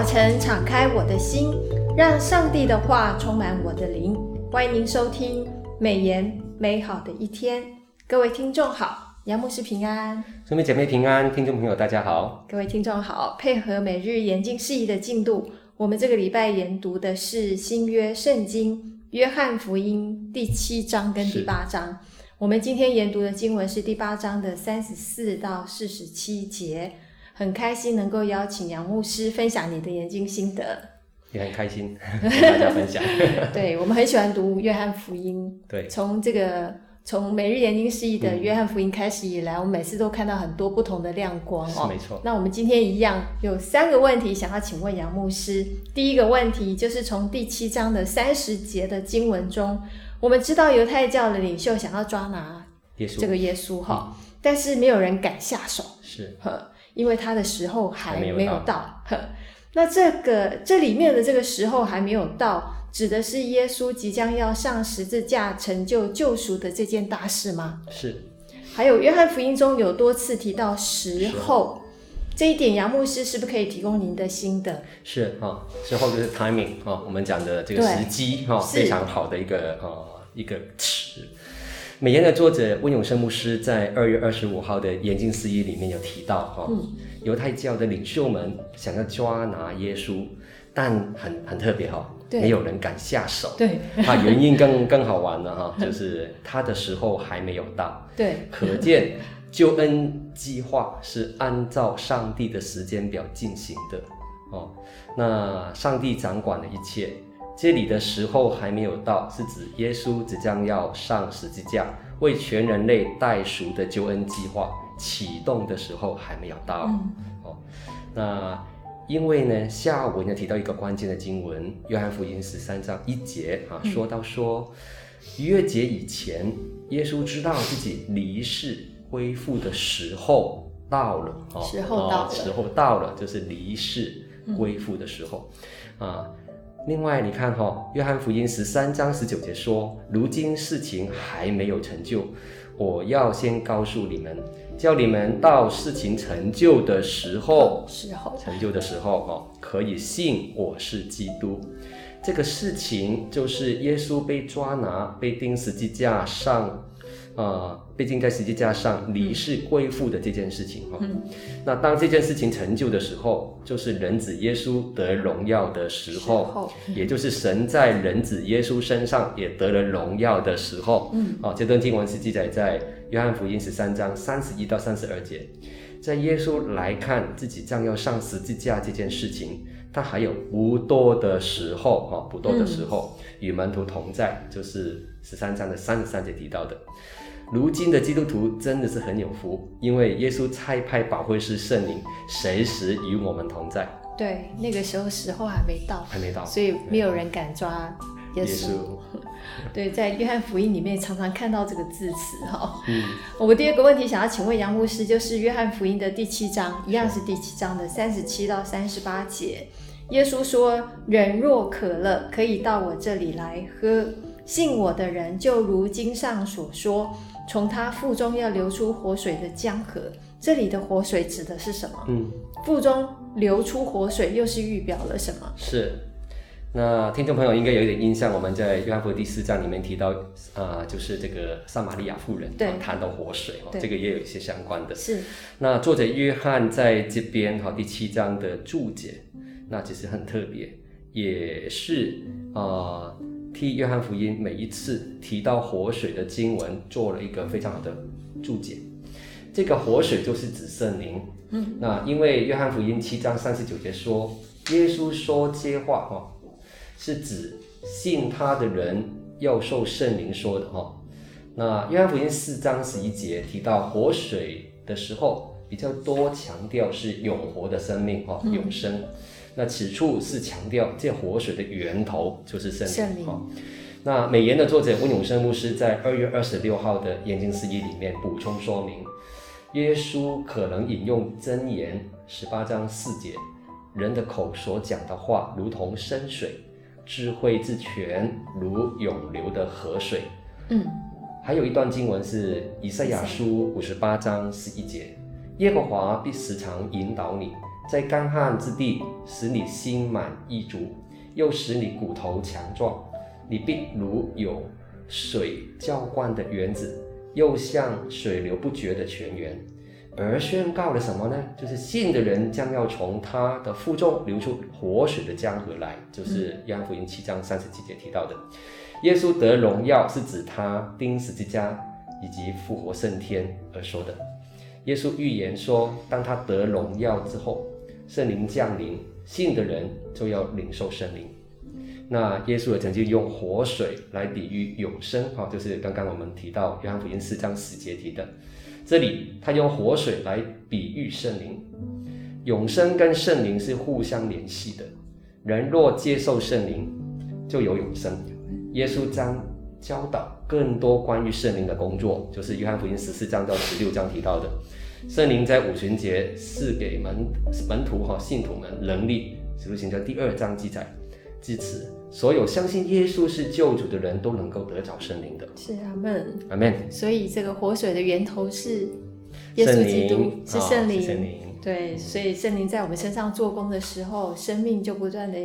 早晨，敞开我的心，让上帝的话充满我的灵。欢迎您收听美言美好的一天。各位听众好，杨牧师平安，兄弟姐妹平安，听众朋友大家好，各位听众好。配合每日研经释义的进度，我们这个礼拜研读的是新约圣经约翰福音第七章跟第八章。我们今天研读的经文是第八章的三十四到四十七节。很开心能够邀请杨牧师分享你的研经心得，也很开心 跟大家分享。对，我们很喜欢读约翰福音。对，从这个从每日研经释义的约翰福音开始以来，嗯，我们每次都看到很多不同的亮光哦。没错。那我们今天一样有三个问题想要请问杨牧师。第一个问题就是从第七章的三十节的经文中，我们知道犹太教的领袖想要抓拿耶稣这个耶稣哈，嗯，但是没有人敢下手。是。因为他的时候还没有到，呵，那这个这里面的这个时候还没有到，指的是耶稣即将要上十字架成就救赎的这件大事吗？是。还有约翰福音中有多次提到时候，这一点杨牧师是不是可以提供您的心得？是啊，时候就是 timing 啊，我们讲的这个时机哈，非常好的一个呃一个词。美言的作者温永生牧师在二月二十五号的研经释义里面有提到哈，犹、嗯、太教的领袖们想要抓拿耶稣，但很很特别哈，没有人敢下手。对，啊，原因更 更好玩了哈，就是他的时候还没有到。对，可见救恩计划是按照上帝的时间表进行的哦。那上帝掌管了一切。这里的时候还没有到，是指耶稣即将要上十字架，为全人类代赎的救恩计划启动的时候还没有到。嗯、哦，那因为呢，下文要提到一个关键的经文，约翰福音十三章一节啊，说到说逾越节以前，耶稣知道自己离世恢复的时候到了。哦，时候到了，哦、时候到了，就是离世恢复的时候，嗯、啊。另外，你看哈、哦，《约翰福音》十三章十九节说：“如今事情还没有成就，我要先告诉你们，叫你们到事情成就的时候，时候成就的时候哈，可以信我是基督。这个事情就是耶稣被抓拿、被钉十字架上。”呃，毕竟在十字架上离世归父的这件事情哈、哦嗯，那当这件事情成就的时候，就是人子耶稣得荣耀的时候，时候嗯、也就是神在人子耶稣身上也得了荣耀的时候。嗯，哦，这段经文是记载在约翰福音十三章三十一到三十二节，在耶稣来看自己将要上十字架这件事情，他还有不多的时候哈、哦，不多的时候、嗯、与门徒同在，就是十三章的三十三节提到的。如今的基督徒真的是很有福，因为耶稣差派保惠师圣灵，随时与我们同在。对，那个时候时候还没到，还没到，所以没有人敢抓耶稣。耶稣 对，在约翰福音里面常常看到这个字词哈。嗯，我们第二个问题想要请问杨牧师，就是约翰福音的第七章，一样是第七章的三十七到三十八节，耶稣说：“人若渴了，可以到我这里来喝。信我的人，就如经上所说。”从他腹中要流出活水的江河，这里的活水指的是什么？嗯，腹中流出活水又是预表了什么？是，那听众朋友应该有一点印象，我们在约翰福音第四章里面提到，啊、呃，就是这个撒玛利亚妇人，对，谈到活水哦，这个也有一些相关的。是，那作者约翰在这边哈第七章的注解，那其实很特别，也是啊。呃替约翰福音每一次提到活水的经文做了一个非常好的注解。这个活水就是指圣灵。嗯，那因为约翰福音七章三十九节说，耶稣说这话哈，是指信他的人要受圣灵说的哈。那约翰福音四章十一节提到活水的时候，比较多强调是永活的生命哈，永生。那此处是强调这活水的源头就是圣灵。哈、哦，那美言的作者温永生牧师在二月二十六号的研经释义里面补充说明，耶稣可能引用箴言十八章四节，人的口所讲的话如同深水，智慧之泉如涌流的河水。嗯，还有一段经文是以赛亚书五十八章十一节，耶和华必时常引导你。在干旱之地使你心满意足，又使你骨头强壮。你必如有水浇灌的园子，又像水流不绝的泉源。而宣告了什么呢？就是信的人将要从他的腹中流出活水的江河来。就是约翰福音七章三十七节提到的，耶稣得荣耀是指他钉十字架以及复活升天而说的。耶稣预言说，当他得荣耀之后，圣灵降临，信的人就要领受圣灵。那耶稣也曾经用活水来比喻永生，哈，就是刚刚我们提到约翰福音四章十节提的。这里他用活水来比喻圣灵，永生跟圣灵是互相联系的。人若接受圣灵，就有永生。耶稣将教导更多关于圣灵的工作，就是约翰福音十四章到十六章提到的。圣灵在五旬节赐给门门徒和信徒们能力，使徒行传第二章记载。至此，所有相信耶稣是救主的人都能够得着圣灵的。是阿门，阿门。所以这个活水的源头是耶稣基督，是圣灵。圣灵，对，所以圣灵在我们身上做工的时候，生命就不断的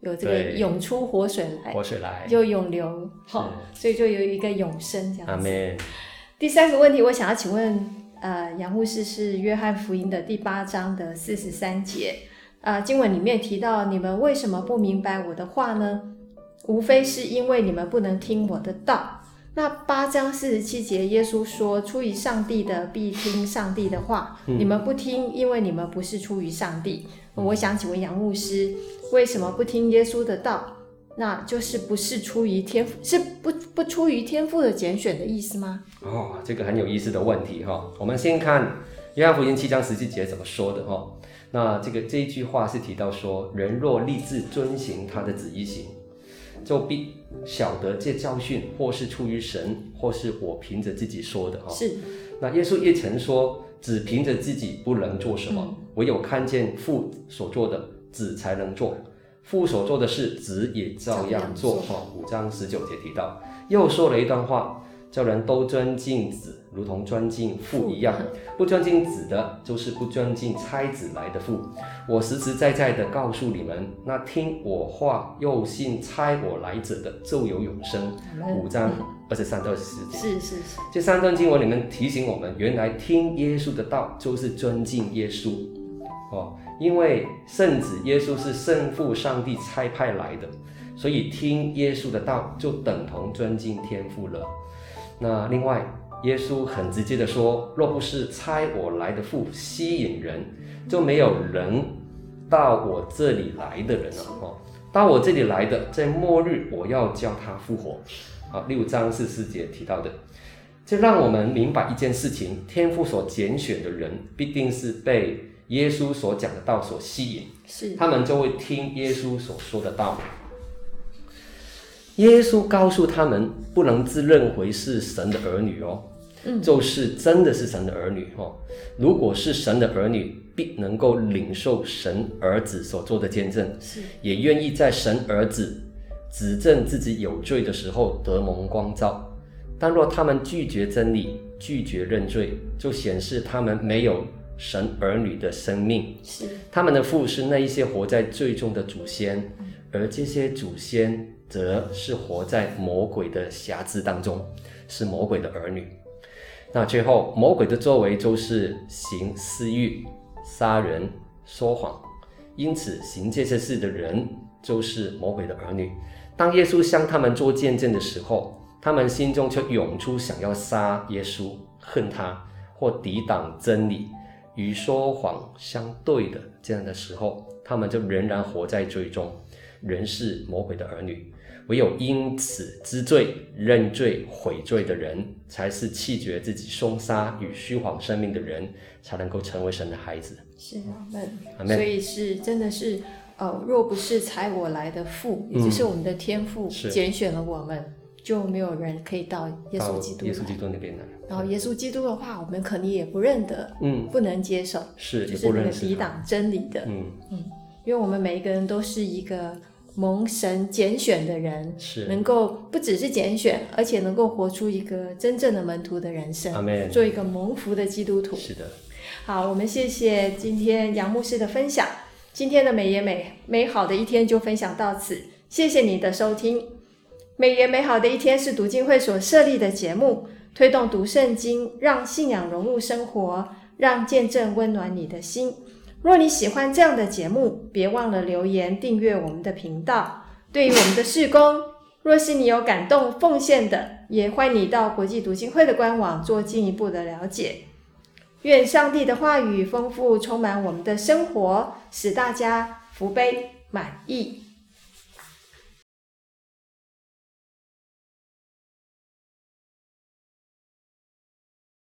有这个涌出活水来，活水来就涌流，好，所以就有一个永生这样子。阿门。第三个问题，我想要请问，呃，杨牧师是约翰福音的第八章的四十三节。啊，经文里面提到，你们为什么不明白我的话呢？无非是因为你们不能听我的道。那八章四十七节，耶稣说：“出于上帝的必听上帝的话，嗯、你们不听，因为你们不是出于上帝。嗯”我想请问杨牧师，为什么不听耶稣的道？那就是不是出于天赋，是不不出于天赋的拣选的意思吗？哦，这个很有意思的问题哈。我们先看约翰福音七章十七节怎么说的哈。那这个这一句话是提到说，人若立志遵行他的旨意行，就必晓得这教训或是出于神，或是我凭着自己说的哈。是。那耶稣也曾说，只凭着自己不能做什么，嗯、唯有看见父所做的，子才能做。父所做的事，子也照样做。哈，五章十九节提到，又说了一段话。叫人都尊敬子，如同尊敬父一样。不尊敬子的，就是不尊敬差子来的父。我实实在在的告诉你们，那听我话又信差我来者的，就有永生。五章二十三到二十四节。是是是。这三段经文里面提醒我们，原来听耶稣的道就是尊敬耶稣。哦，因为圣子耶稣是圣父上帝差派来的，所以听耶稣的道就等同尊敬天父了。那另外，耶稣很直接的说：“若不是差我来的父吸引人，就没有人到我这里来的人了。哦，到我这里来的，在末日我要叫他复活。啊，六章四四节提到的，这让我们明白一件事情：天父所拣选的人，必定是被耶稣所讲的道所吸引，是他们就会听耶稣所说的道。”耶稣告诉他们，不能自认为是神的儿女哦，嗯，就是真的是神的儿女哦。如果是神的儿女，必能够领受神儿子所做的见证，是也愿意在神儿子指证自己有罪的时候得蒙光照。但若他们拒绝真理，拒绝认罪，就显示他们没有神儿女的生命。是他们的父是那一些活在罪中的祖先，而这些祖先。则是活在魔鬼的辖制当中，是魔鬼的儿女。那最后，魔鬼的作为就是行私欲、杀人、说谎。因此，行这些事的人就是魔鬼的儿女。当耶稣向他们做见证的时候，他们心中却涌出想要杀耶稣、恨他或抵挡真理与说谎相对的这样的时候，他们就仍然活在罪中，仍是魔鬼的儿女。唯有因此知罪、认罪、悔罪的人，才是弃绝自己凶杀与虚谎生命的人，才能够成为神的孩子。是啊，阿门。所以是真的是，呃，若不是差我来的父，也就是我们的天父拣选了我们，嗯、就没有人可以到耶稣基督、耶稣基督那边来。然后耶稣基督的话，我们肯定也不认得，嗯，不能接受，是就是那个抵挡真理的，嗯嗯，因为我们每一个人都是一个。蒙神拣选的人，是能够不只是拣选，而且能够活出一个真正的门徒的人生，做一个蒙福的基督徒。是的，好，我们谢谢今天杨牧师的分享。今天的美言美美好的一天就分享到此，谢谢你的收听。美言美好的一天是读经会所设立的节目，推动读圣经，让信仰融入生活，让见证温暖你的心。若你喜欢这样的节目，别忘了留言订阅我们的频道。对于我们的事工，若是你有感动奉献的，也欢迎你到国际读经会的官网做进一步的了解。愿上帝的话语丰富充满我们的生活，使大家福杯满溢。